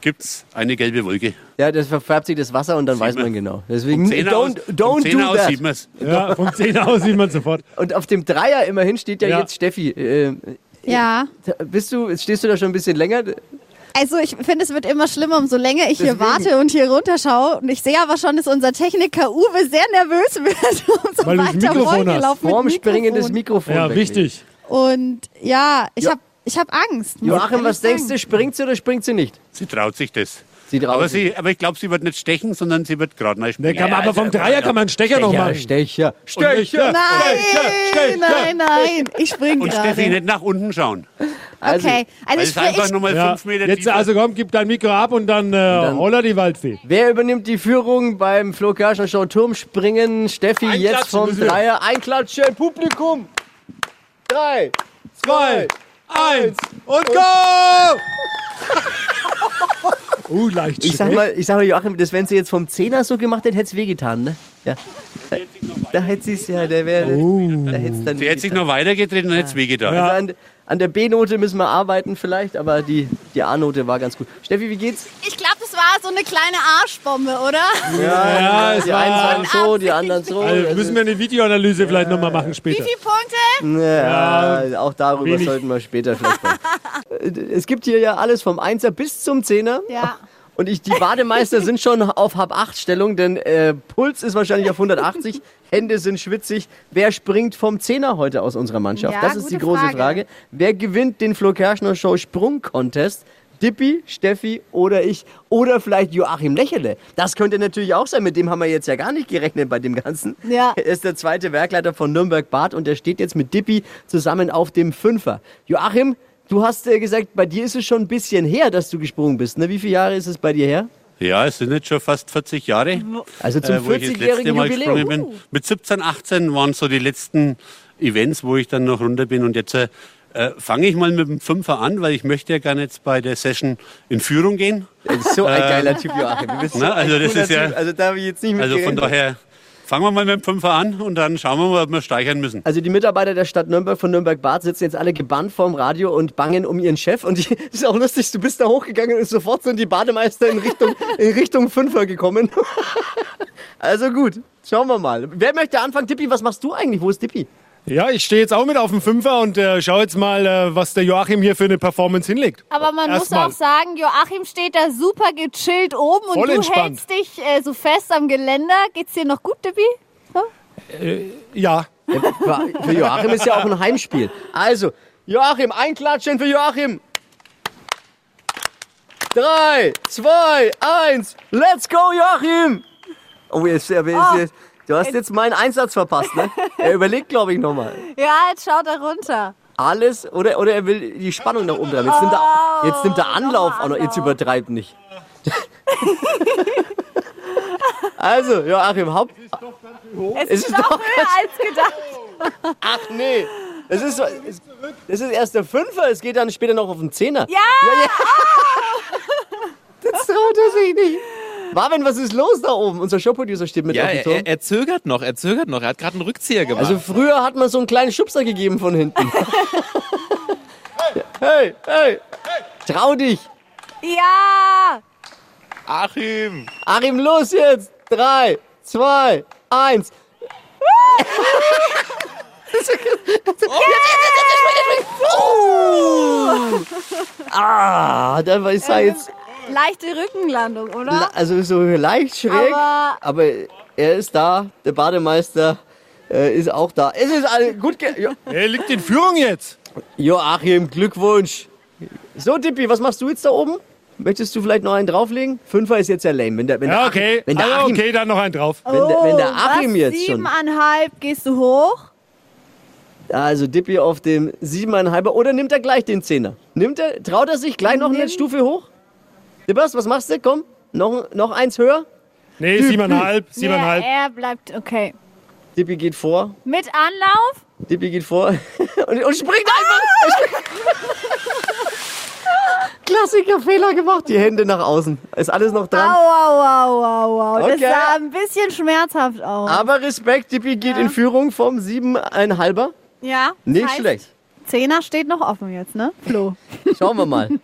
gibt es eine gelbe Wolke. Ja, das verfärbt sich das Wasser und dann weiß man. man genau. Deswegen Vom Zehner aus, don't, don't Zehner do aus that. sieht man's. Ja, vom 10 aus sieht man sofort. Und auf dem Dreier immerhin steht ja, Ja. jetzt Steffi. Äh, Ja. bist du, stehst du da schon ein bisschen länger? Also ich finde, es wird immer schlimmer, umso länger ich hier Deswegen. warte und hier runterschaue. Und ich sehe aber schon, dass unser Techniker Uwe sehr nervös wird, umso Weil du das weiter Mikrofon vorgelaufen Vorm Springen das Mikrofon. Mikrofon. Ja, wichtig. Und ja, ich Ja. habe ich hab Angst. Joachim, was denkst du? Springt sie oder springt sie nicht? Sie traut sich das. Sie traut Aber, sich. sie, aber ich glaube, sie wird nicht stechen, sondern sie wird gerade mal springen. kann man, aber vom Dreier kann man einen Stecher noch Ja, machen. Stecher. Stecher. Nein, nein, nein. Ich spring Und Steffi, gerade. nicht nach unten schauen. Also, Okay, also ich, einfach ich, nochmal Ja. fünf Meter Jetzt tiefer also komm, gib dein Mikro ab und dann, äh, dann- holla die Waldfee. Wer übernimmt die Führung beim Flo Kerschner Show Turmspringen? Steffi Einklatschen jetzt vom. Dreier. Einklatschen, Publikum. Drei, Zwei, eins und go! uh, leicht Ich sag mal, ich sag mal, Joachim, das wenn sie jetzt vom Zehner so gemacht hätte, hätte es wehgetan, ne? Ja. Da, hätte sie es ja, der wäre. Da hätte es dann Sie hätte sich noch weitergedreht und dann hätte es wehgetan. Also an, der B-Note müssen wir arbeiten vielleicht, aber die, die A-Note war ganz gut. Steffi, wie geht's? ich glaube, das war so eine kleine Arschbombe, oder? Ja, es die einen war. sagen so, die anderen so. Also müssen wir eine Videoanalyse vielleicht nochmal machen Wie später. viele Punkte? Ja, auch darüber wenig. sollten wir später vielleicht sprechen. es gibt hier ja alles vom Einser bis zum Zehner. Ja. Und ich, die Bademeister sind schon auf Hab-8-Stellung, denn äh, Puls ist wahrscheinlich auf 180, Hände sind schwitzig. Wer springt vom Zehner heute aus unserer Mannschaft? Ja, das ist die große Frage. Frage. Wer gewinnt den Flo Kerschner Show Sprung-Contest? Dippi, Steffi oder ich oder vielleicht Joachim Lächele. Das könnte natürlich auch sein, mit dem haben wir jetzt ja gar nicht gerechnet bei dem Ganzen. Ja. Er ist der zweite Werkleiter von Nürnberg Bad und er steht jetzt mit Dippi zusammen auf dem Fünfer. Joachim, du hast äh, gesagt, bei dir ist es schon ein bisschen her, dass du gesprungen bist. Ne? Wie viele Jahre ist es bei dir her? Ja, es sind jetzt schon fast 40 Jahre. Also zum äh, wo ich das letzte 40-jährigen Mal Jubiläum. gesprungen bin. Mit 17, 18 waren so die letzten Events, wo ich dann noch runter bin. Und jetzt äh, fange ich mal mit dem Fünfer an, weil ich möchte ja gerne jetzt bei der Session in Führung gehen. So ein Äh, geiler Typ, Joachim. Du bist so na, also ein das ist ja- Typ. Also da habe ich jetzt nicht mit Also von daher fangen wir mal mit dem Fünfer an und dann schauen wir mal, ob wir steigern müssen. Also die Mitarbeiter der Stadt Nürnberg von Nürnberg Bad sitzen jetzt alle gebannt vorm Radio und bangen um ihren Chef. Und das ist auch lustig, du bist da hochgegangen und sofort sind die Bademeister in Richtung, in Richtung Fünfer gekommen. Also gut, schauen wir mal. Wer möchte anfangen? Tippi, was machst du eigentlich? Wo ist Tippi? Ja, ich stehe jetzt auch mit auf dem Fünfer und äh, schau jetzt mal, äh, was der Joachim hier für eine Performance hinlegt. Aber man Erstmal. muss auch sagen, Joachim steht da super gechillt oben und Voll du entspannt. hältst dich äh, so fest am Geländer. Geht's dir noch gut, Tippi? So? Ja. Für für Joachim ist ja auch ein Heimspiel. Also, Joachim, einklatschen für Joachim. Drei, zwei, eins, let's go, Joachim! Oh, jetzt, jetzt, jetzt, Du hast jetzt meinen Einsatz verpasst, ne? Er überlegt, glaube ich, nochmal. Ja, jetzt schaut er runter. Alles, oder, oder er will die Spannung nach oben treiben. Jetzt nimmt er, jetzt nimmt er Anlauf noch. Jetzt übertreibt nicht. also, Joachim, Haupt. Es, ist, doch höher als gedacht. Ach nee. Das ist, das ist erst der Fünfer, es geht dann später noch auf den Zehner. Ja! Das traut er sich nicht. Marvin, was ist los da oben? Unser Showproducer steht mit Ja, auf dem er, Turm. er, er zögert noch, er zögert noch. Er hat gerade einen Rückzieher gemacht. Also früher hat man so einen kleinen Schubser gegeben von hinten. hey, hey, trau dich. Ja! Achim! Achim, los jetzt. Drei, zwei, eins. Ah, da war ich jetzt Leichte Rückenlandung, oder? also so leicht schräg, Aber- aber er ist da, der Bademeister äh, ist auch da. Es ist all, gut. Jo, Er liegt in Führung jetzt. Joachim, Glückwunsch. So, Dippi, was machst du jetzt da oben? Möchtest du vielleicht noch einen drauflegen? Fünfer ist jetzt ja lame. Wenn der, wenn der Ja, Achim, okay. wenn der Also, Achim, okay, dann noch einen drauf. wenn der, wenn der Oh, Achim was? jetzt schon. Siebeneinhalb, gehst du hoch? Also Dippi auf dem siebeneinhalber oder nimmt er gleich den Zehner? Nimmt er, traut er sich gleich noch eine Stufe hoch? Dippers, was machst du? Komm, noch, noch eins höher. Nee, siebeneinhalb, Ja, siebeneinhalb. er bleibt, okay. Dippi geht vor. Mit Anlauf? Dippi geht vor und, und springt einfach. Er springt- Klassiker-Fehler gemacht. Die Hände nach außen. Ist alles noch Au, dran. au, au, au, au. Das Okay. sah ein bisschen schmerzhaft aus. Aber Respekt, Dippi geht in Führung vom siebeneinhalber. ja. Nicht heißt, schlecht. Zehner steht noch offen jetzt, ne? Flo. Schauen wir mal.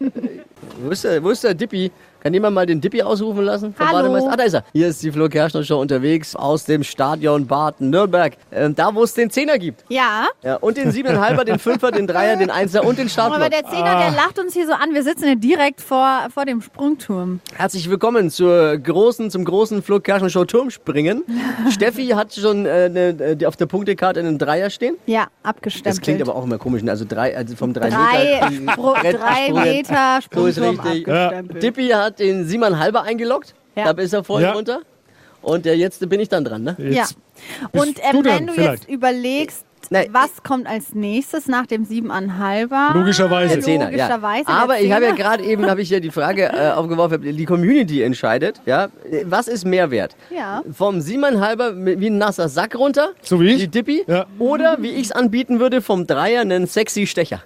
wo, ist der, wo ist der Dippi? Kann jemand mal den Dippi ausrufen lassen? vom Hallo. Bademeister? Ah, da ist er. Hier ist die Flo Kerschner Show unterwegs aus dem Stadion Bad Nürnberg. Ähm, da, wo es den Zehner gibt. Ja. Ja, und den Siebeneinhalber, den Fünfer, den Dreier, den Einser und den Aber Startblock. der Zehner, der lacht uns hier so an. Wir sitzen ja direkt vor, vor dem Sprungturm. Herzlich willkommen zur großen, zum großen Flo Kerschner Show Turmspringen. Steffi hat schon äh, ne, auf der Punktekarte einen Dreier stehen. Ja, abgestempelt. Das klingt aber auch immer komisch. ne? Also drei, also vom drei, drei, Meter. Brett drei. Meter Sprungturm abgestempelt. Dippi hat den Siebeneinhalber eingeloggt. Ja. Da ist er vorhin Ja. runter. Und äh, jetzt bin ich dann dran, ne? Ja. Und du ähm, dran, wenn du vielleicht. jetzt überlegst, Nein. was kommt als nächstes nach dem Siebeneinhalber? Logischerweise. Der Zehner, ja. Logischerweise der Aber ich habe ja gerade eben habe ich ja die Frage äh, aufgeworfen, die Community entscheidet, ja, was ist Mehrwert? Ja. Vom Siebeneinhalber mit- wie ein nasser Sack runter, So wie ich? die Dippi, Ja. oder wie ich es anbieten würde, vom Dreier einen sexy Stecher.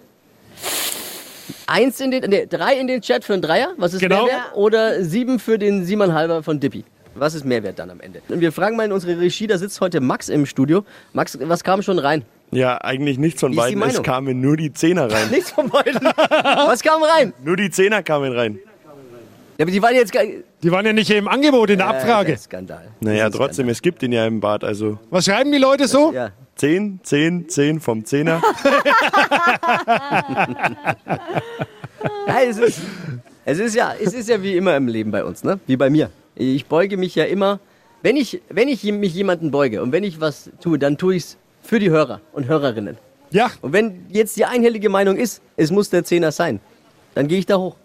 Eins in den, nee, drei in den Chat für einen Dreier, was ist Genau. Mehrwert? Oder sieben für den Siebeneinhalber von Dippi. Was ist Mehrwert dann am Ende? Und wir fragen mal in unsere Regie, da sitzt heute Max im Studio. Max, was kam schon rein? Ja, eigentlich nichts von Wie beiden. Es kamen nur die Zehner rein. Nichts von beiden. was kam rein? nur die Zehner kamen rein. Ja, aber die waren jetzt gar Die waren ja nicht im Angebot in der Abfrage. Äh, Skandal. Naja, Das ist trotzdem, es gibt ihn ja im Bad. Also Was schreiben die Leute so? Ja. 10, 10, 10 vom Zehner. Ja, es ist, es ist ja, es ist ja wie immer im Leben bei uns, ne? Wie bei mir. Ich beuge mich ja immer, wenn ich, wenn ich mich jemanden beuge und wenn ich was tue, dann tue ich es für die Hörer und Hörerinnen. Ja. Und wenn jetzt die einhellige Meinung ist, es muss der Zehner sein, dann gehe ich da hoch.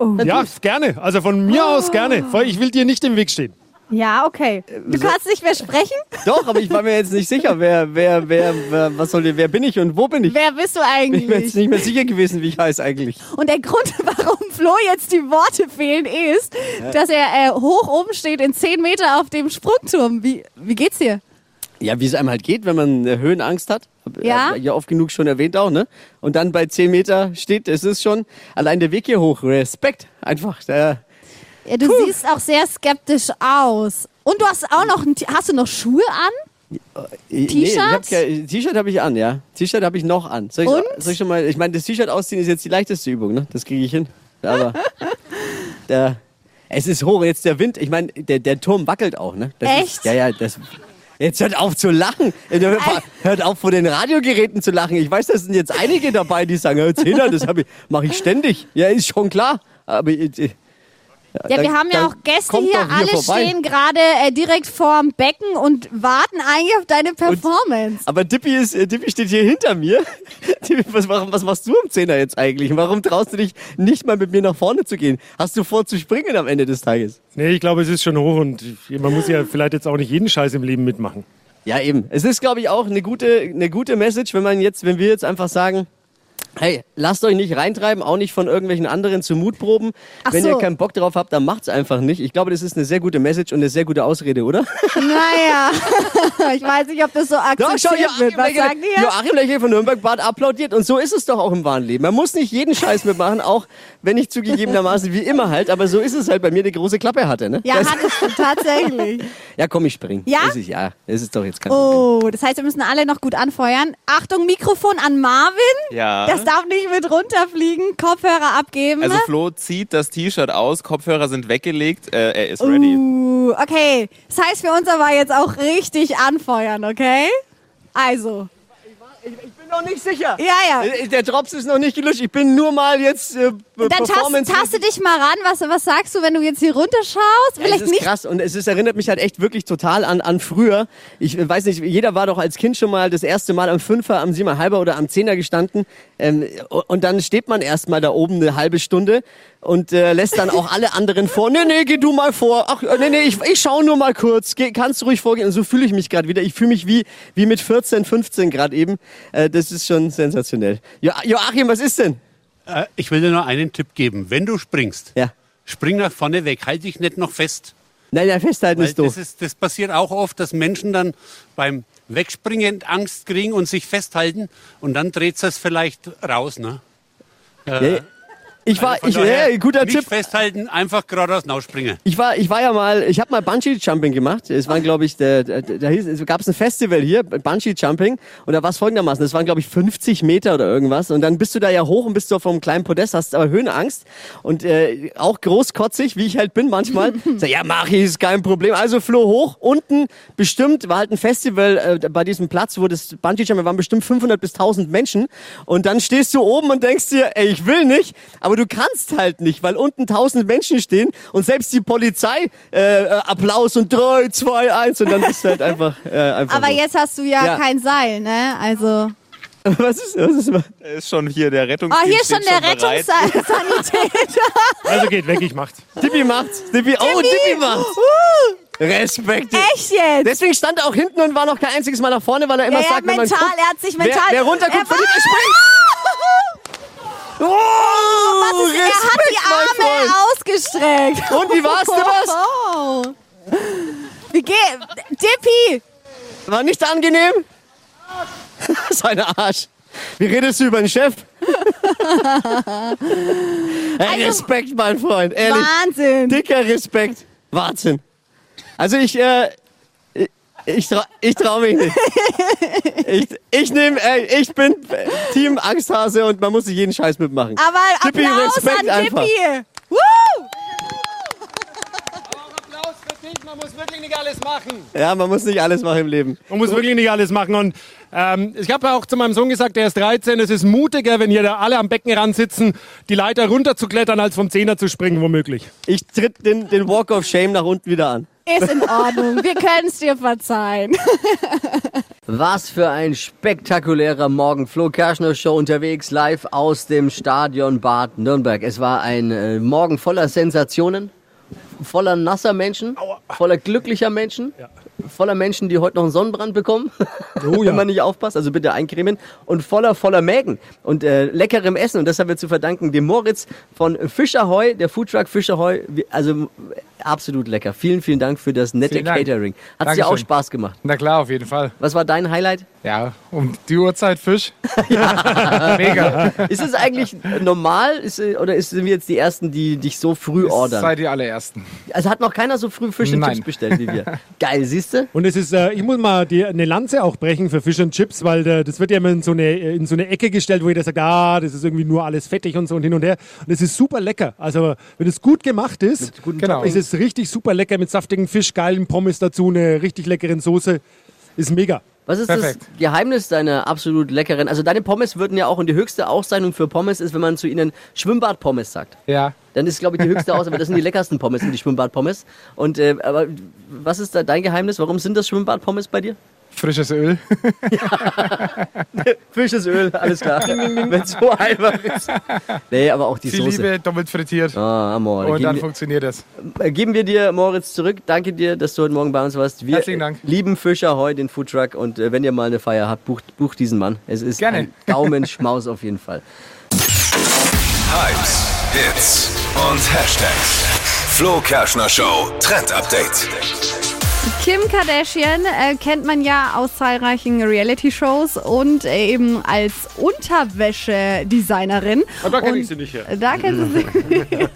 Dann Ja, gerne. Also von mir aus gerne. Weil Ich will dir nicht im Weg stehen. Ja, okay. Du kannst nicht mehr sprechen? Doch, aber ich war mir jetzt nicht sicher, wer, wer, wer, wer was soll, wer bin ich und wo bin ich? Wer bist du Ich bin jetzt eigentlich? nicht mehr sicher gewesen, wie ich heiße eigentlich. Und der Grund, warum Flo jetzt die Worte fehlen, ist, dass er äh, hoch oben steht in 10 Meter auf dem Sprungturm. Wie, wie geht's dir? Ja, wie es einem halt geht, wenn man äh, Höhenangst hat. Ja? ja oft genug schon erwähnt auch, ne? Und dann bei 10 Meter steht, es ist schon allein der Weg hier hoch. Respekt. Einfach. Der, Ja, du siehst auch sehr skeptisch aus. Und du hast auch noch, ein hast du noch Schuhe an? Nee, T-Shirt? ich hab kein- T-Shirt habe ich an, ja. T-Shirt habe ich noch an. Soll ich, Und? Soll ich schon mal, ich meine, das T-Shirt ausziehen ist jetzt die leichteste Übung, ne? Das kriege ich hin. Aber der, es ist hoch, jetzt der Wind. Ich meine, der, der Turm wackelt auch, ne? Das Echt? Ist, ja, ja, das. Jetzt hört auf zu lachen. Hört auf vor den Radiogeräten zu lachen. Ich weiß, da sind jetzt einige dabei, die sagen, "Herr Zehner, das hab ich- mache ich ständig. Ja, ist schon klar. Aber ich, ich- Ja, wir haben ja auch Gäste hier. hier Alle vorbei. stehen gerade äh, direkt vorm Becken und warten eigentlich auf deine Performance. Aber Dippy, ist, äh, Dippy steht hier hinter mir. Dippy, was, warum- was machst du am Zehner jetzt eigentlich? Warum traust du dich nicht mal mit mir nach vorne zu gehen? Hast du vor zu springen am Ende des Tages? Nee, ich glaube, es ist schon hoch und man muss ja vielleicht jetzt auch nicht jeden Scheiß im Leben mitmachen. Ja, eben. Es ist, glaube ich, auch eine gute, eine gute Message, wenn man jetzt, wenn wir jetzt einfach sagen, hey, lasst euch nicht reintreiben, auch nicht von irgendwelchen anderen zu Mutproben. Ach wenn so. ihr keinen Bock drauf habt, dann macht's einfach nicht. Ich glaube, das ist eine sehr gute Message und eine sehr gute Ausrede, oder? Naja, ich weiß nicht, ob das so Doch, akzeptiert schau, wird. Was Joachim sagen die? Joachim Lechel von Nürnberg Bad applaudiert. Und so ist es doch auch im wahren Leben. Man muss nicht jeden Scheiß mitmachen, auch wenn ich zugegebenermaßen wie immer halt. Aber so ist es halt bei mir, eine große Klappe hatte. Ne? Ja, das, hattest du tatsächlich. ja, komm, ich spring. Ja? Das ist, ja, das ist doch jetzt kein Problem. Oh, das heißt, wir müssen alle noch gut anfeuern. Achtung, Mikrofon an Marvin. Ja. Das darf nicht mit runterfliegen. Kopfhörer abgeben. Also Flo zieht das T-Shirt aus, Kopfhörer sind weggelegt, äh, er ist ready. Uh, okay. Das heißt für uns aber jetzt auch richtig anfeuern, okay? Also. Ich bin noch nicht sicher. Ja, ja. Äh, Der Drops ist noch nicht gelutscht. Ich bin nur mal jetzt äh, Dann tast, Performance. taste dich mal ran. Was, was sagst du, wenn du jetzt hier runterschaust? Ja, Vielleicht es ist nicht. krass und es ist, erinnert mich halt echt wirklich total an, an früher. Ich weiß nicht, jeder war doch als Kind schon mal das erste Mal am Fünfer, am Siebener Halber oder am Zehner gestanden. Ähm, und dann steht man erst mal da oben eine halbe Stunde und äh, lässt dann auch alle anderen vor. Nee, nee, geh du mal vor. Ach, äh, nee, nee, ich, ich schau nur mal kurz. Geh, kannst du ruhig vorgehen. Und so fühle ich mich gerade wieder. Ich fühle mich wie, wie mit 14, 15 gerade eben. Äh, das ist schon sensationell. Jo Joachim, was ist denn? Äh, ich will dir nur einen Tipp geben. Wenn du springst, Ja. spring nach vorne weg. Halt dich nicht noch fest. Nein, nein, festhalten Weil ist doof. das, ist, das passiert auch oft, dass Menschen dann beim Wegspringen Angst kriegen und sich festhalten und dann dreht es vielleicht raus. Ne? Äh, Ja, Ich war, von ich, daher ja, guter nicht Tipp. festhalten, einfach geradeaus springen. Ich war, ich war ja mal, ich habe mal Bungee Jumping gemacht. Es war, glaube ich, der, der, da hieß, es gab ein Festival hier, Bungee Jumping, und da war es folgendermaßen: Das waren, glaube ich, 50 Meter oder irgendwas. Und dann bist du da ja hoch und bist du auf einem kleinen Podest, hast aber Höhenangst und äh, auch großkotzig, wie ich halt bin manchmal. Sag, ja, mach ich, ist kein Problem. Also floh hoch, unten bestimmt war halt ein Festival äh, bei diesem Platz, wo das Bungee Jumping waren bestimmt 500 bis 1000 Menschen. Und dann stehst du oben und denkst dir, ey, ich will nicht, aber du kannst halt nicht, weil unten 1000 Menschen stehen und selbst die Polizei äh, Applaus und 3, 2, 1 und dann bist du halt einfach, äh, einfach Aber so. jetzt hast du ja, Ja. kein Seil, ne? Also. Was ist, was ist, Er ist schon hier, der Oh, Rettungsdienst hier ist schon der. Rettungssanitäter. Also geht weg, ich mach's. Dippi macht's. Dippi, oh, Dippi macht's. Uh, Respekt. echt jetzt? Deswegen stand er auch hinten und war noch kein einziges Mal nach vorne, weil er immer ja, ja, sagt, wenn man mental, guckt, er hat sich wer, mental. wer runterguckt, er verliert, er springt. Oh, was ist, er hat Respekt, die Arme ausgestreckt. Und wie war's, Dippers? Oh. Wie geht? Dippi! War nicht angenehm? Sein Arsch. Wie redest du über den Chef? Hey, Respekt, mein Freund. Ehrlich. Also Wahnsinn. Dicker Respekt. Wahnsinn. Also ich, äh, ich, trau, ich trau mich nicht. Ich, ich nehme, ey, ich bin Team Angsthase und man muss sich jeden Scheiß mitmachen. Aber Dippi, Applaus Respekt an einfach. Dippi! Woo! Applaus für dich, man muss wirklich nicht alles machen. Ja, man muss nicht alles machen im Leben. Man muss wirklich nicht alles machen. Und ähm, ich habe ja auch zu meinem Sohn gesagt, der ist 13, es ist mutiger, wenn hier da alle am Beckenrand sitzen, die Leiter runterzuklettern, als vom Zehner zu springen, womöglich. Ich tritt den, den Walk of Shame nach unten wieder an. Ist in Ordnung. Wir können es dir verzeihen. Was für ein spektakulärer Morgen. Flo Kerschner Show unterwegs, live aus dem Stadion Bad Nürnberg. Es war ein äh, Morgen voller Sensationen, voller nasser Menschen, voller glücklicher Menschen, voller Menschen, die heute noch einen Sonnenbrand bekommen, wenn man nicht aufpasst. Also bitte eincremen. Und voller, voller Mägen und äh, leckerem Essen. Und das haben wir zu verdanken dem Moritz von Fischerheu, der Foodtruck Fischerheu. Also absolut lecker. Vielen, vielen Dank für das nette. Catering. Hat dir auch. Spaß gemacht. Na klar, auf jeden Fall. Was war dein Highlight? Ja, um die Uhrzeit Fisch. Mega. Ist es eigentlich normal ist, oder ist, sind wir jetzt die Ersten, die dich so früh ordern? Seid die allerersten. Also hat noch keiner so früh and Nein. Chips bestellt wie wir. Geil, siehst du? Und es ist, äh, ich muss mal die, eine Lanze auch brechen für Fish and Chips, weil äh, das wird ja immer in so, eine, in so eine Ecke gestellt, wo jeder sagt, ah, das ist irgendwie nur alles fettig und so und hin und her. Und es ist super lecker. Also wenn es gut gemacht ist, Genau. ist es richtig super lecker mit saftigen Fisch, geilen Pommes dazu, eine richtig leckeren Soße. Ist mega. Was ist Perfekt. das Geheimnis deiner absolut leckeren? Also deine Pommes würden ja auch und die höchste Auszeichnung für Pommes ist, wenn man zu ihnen Schwimmbad-Pommes sagt. Ja. Dann ist, glaube ich, die höchste Auszeichnung, das sind die leckersten Pommes, sind die Schwimmbad-Pommes. Und äh, aber was ist da dein Geheimnis? Warum sind das Schwimmbad-Pommes bei dir? Frisches Öl. Frisches Öl, alles klar. Wenn es so einfach ist. Nee, aber auch die Viel Soße. Liebe, doppelt frittiert. Ah, Amor. Und Geben dann wir- funktioniert es. Äh, Geben wir dir, Moritz, zurück. Danke dir, dass du heute Morgen bei uns warst. Wir Herzlichen Dank. lieben Fischer heute den Foodtruck und äh, wenn ihr mal eine Feier habt, bucht, bucht diesen Mann. Es ist Gerne. ein Gaumenschmaus auf jeden Fall. Hypes, Hits und Hashtags. Flo Kerschner Show Trend Update. Kim Kardashian äh, kennt man ja aus zahlreichen Reality-Shows und äh, eben als Unterwäschedesignerin. Aber da kenne ich sie nicht her. Da kennen Sie sie.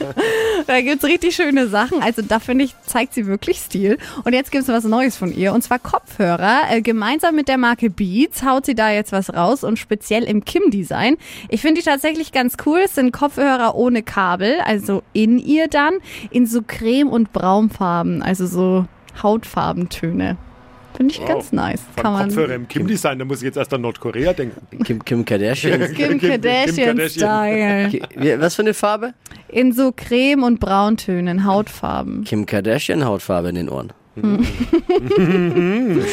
da gibt's richtig schöne Sachen. Also da finde ich, zeigt sie wirklich Stil. Und jetzt gibt's was Neues von ihr. Und zwar Kopfhörer. Äh, gemeinsam mit der Marke Beats haut sie da jetzt was raus und speziell im Kim-Design. Ich finde die tatsächlich ganz cool. Es sind Kopfhörer ohne Kabel, also in ihr dann, in so Creme- und Braunfarben. Also so Hautfarbentöne. Finde ich ganz nice. Von Kann man Kopfhörer im Kim-Design, da muss ich jetzt erst an Nordkorea denken. Kim, Kim Kardashian. Kim Kardashian-Style. Ki- wie- Was für eine Farbe? In so Creme- und Brauntönen, Hautfarben. Kim Kardashian Hautfarbe in den Ohren.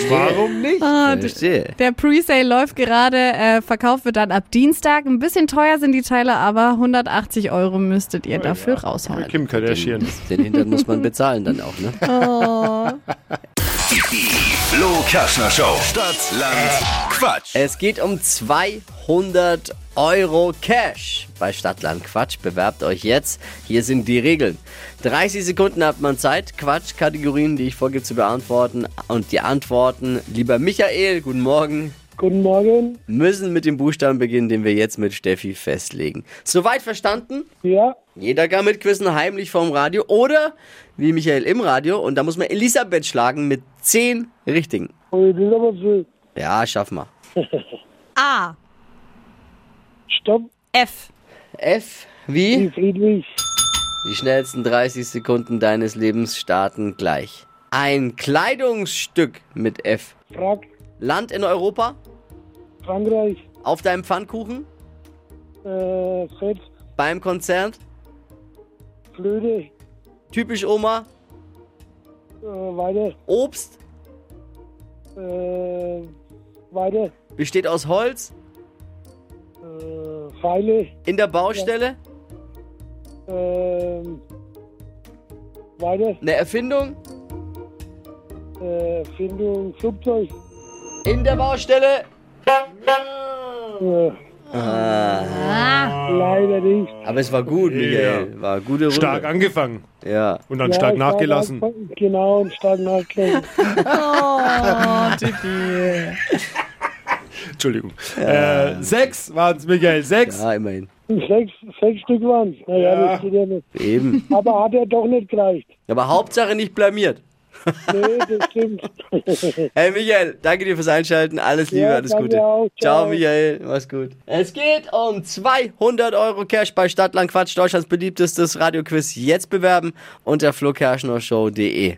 Warum nicht? D- Verstehe. der Presale läuft gerade, äh, verkauft wird dann ab Dienstag. Ein bisschen teuer sind die Teile, aber 180 Euro müsstet ihr dafür raushauen. Kim Kardashian. Den Hintern muss man bezahlen dann auch, ne? Oh. Die Flo Kerschner Show. Stadt, Land, Quatsch. Es geht um 200 Euro Cash bei Stadtland Quatsch. Bewerbt euch jetzt. Hier sind die Regeln. 30 Sekunden hat man Zeit, Quatsch-Kategorien, die ich vorgebe, zu beantworten. Und die Antworten, lieber Michael, guten Morgen. Guten Morgen. Müssen mit dem Buchstaben beginnen, den wir jetzt mit Steffi festlegen. Soweit verstanden? Ja. Jeder kann mitquissen, heimlich vorm Radio oder wie Michael im Radio. Und da muss man Elisabeth schlagen mit 10 richtigen. Oh. Ja, schaffen wir. A. Stopp. F. F wie? Wie Friedrich. Die schnellsten 30 Sekunden deines Lebens starten gleich. Ein Kleidungsstück mit F. Frack. Land in Europa? Frankreich. Auf deinem Pfannkuchen? Äh, Fett. Beim Konzert? Flöte. Typisch Oma? Äh, weiter. Obst? Äh, weiter. Besteht aus Holz? Äh, Pfeile. In der Baustelle? Äh, weiter. Eine Erfindung? Äh, Findung. Flugzeug. In der Baustelle? Äh, Ah. leider nicht. Aber es war gut, Michael. War eine gute Runde. Stark angefangen. Ja. Und dann Ja, stark nachgelassen. Genau, und stark nachgelassen. Oh, Tippi. Entschuldigung. Äh, sechs waren es, Michael. Sechs. Ja, immerhin. sechs, sechs Stück waren es. Naja, Ja. das geht ja nicht. Eben. Aber hat er doch nicht gereicht. Aber Hauptsache nicht blamiert. Nee, das stimmt. Hey Michael, danke dir fürs Einschalten. Alles Liebe, Ja, alles Gute. auch. Ciao. Ciao. Michael. Mach's gut. Es geht um 200 Euro Cash bei Stadtland Quatsch, Deutschlands beliebtestes Radioquiz. Jetzt bewerben unter flokerschnershow.de.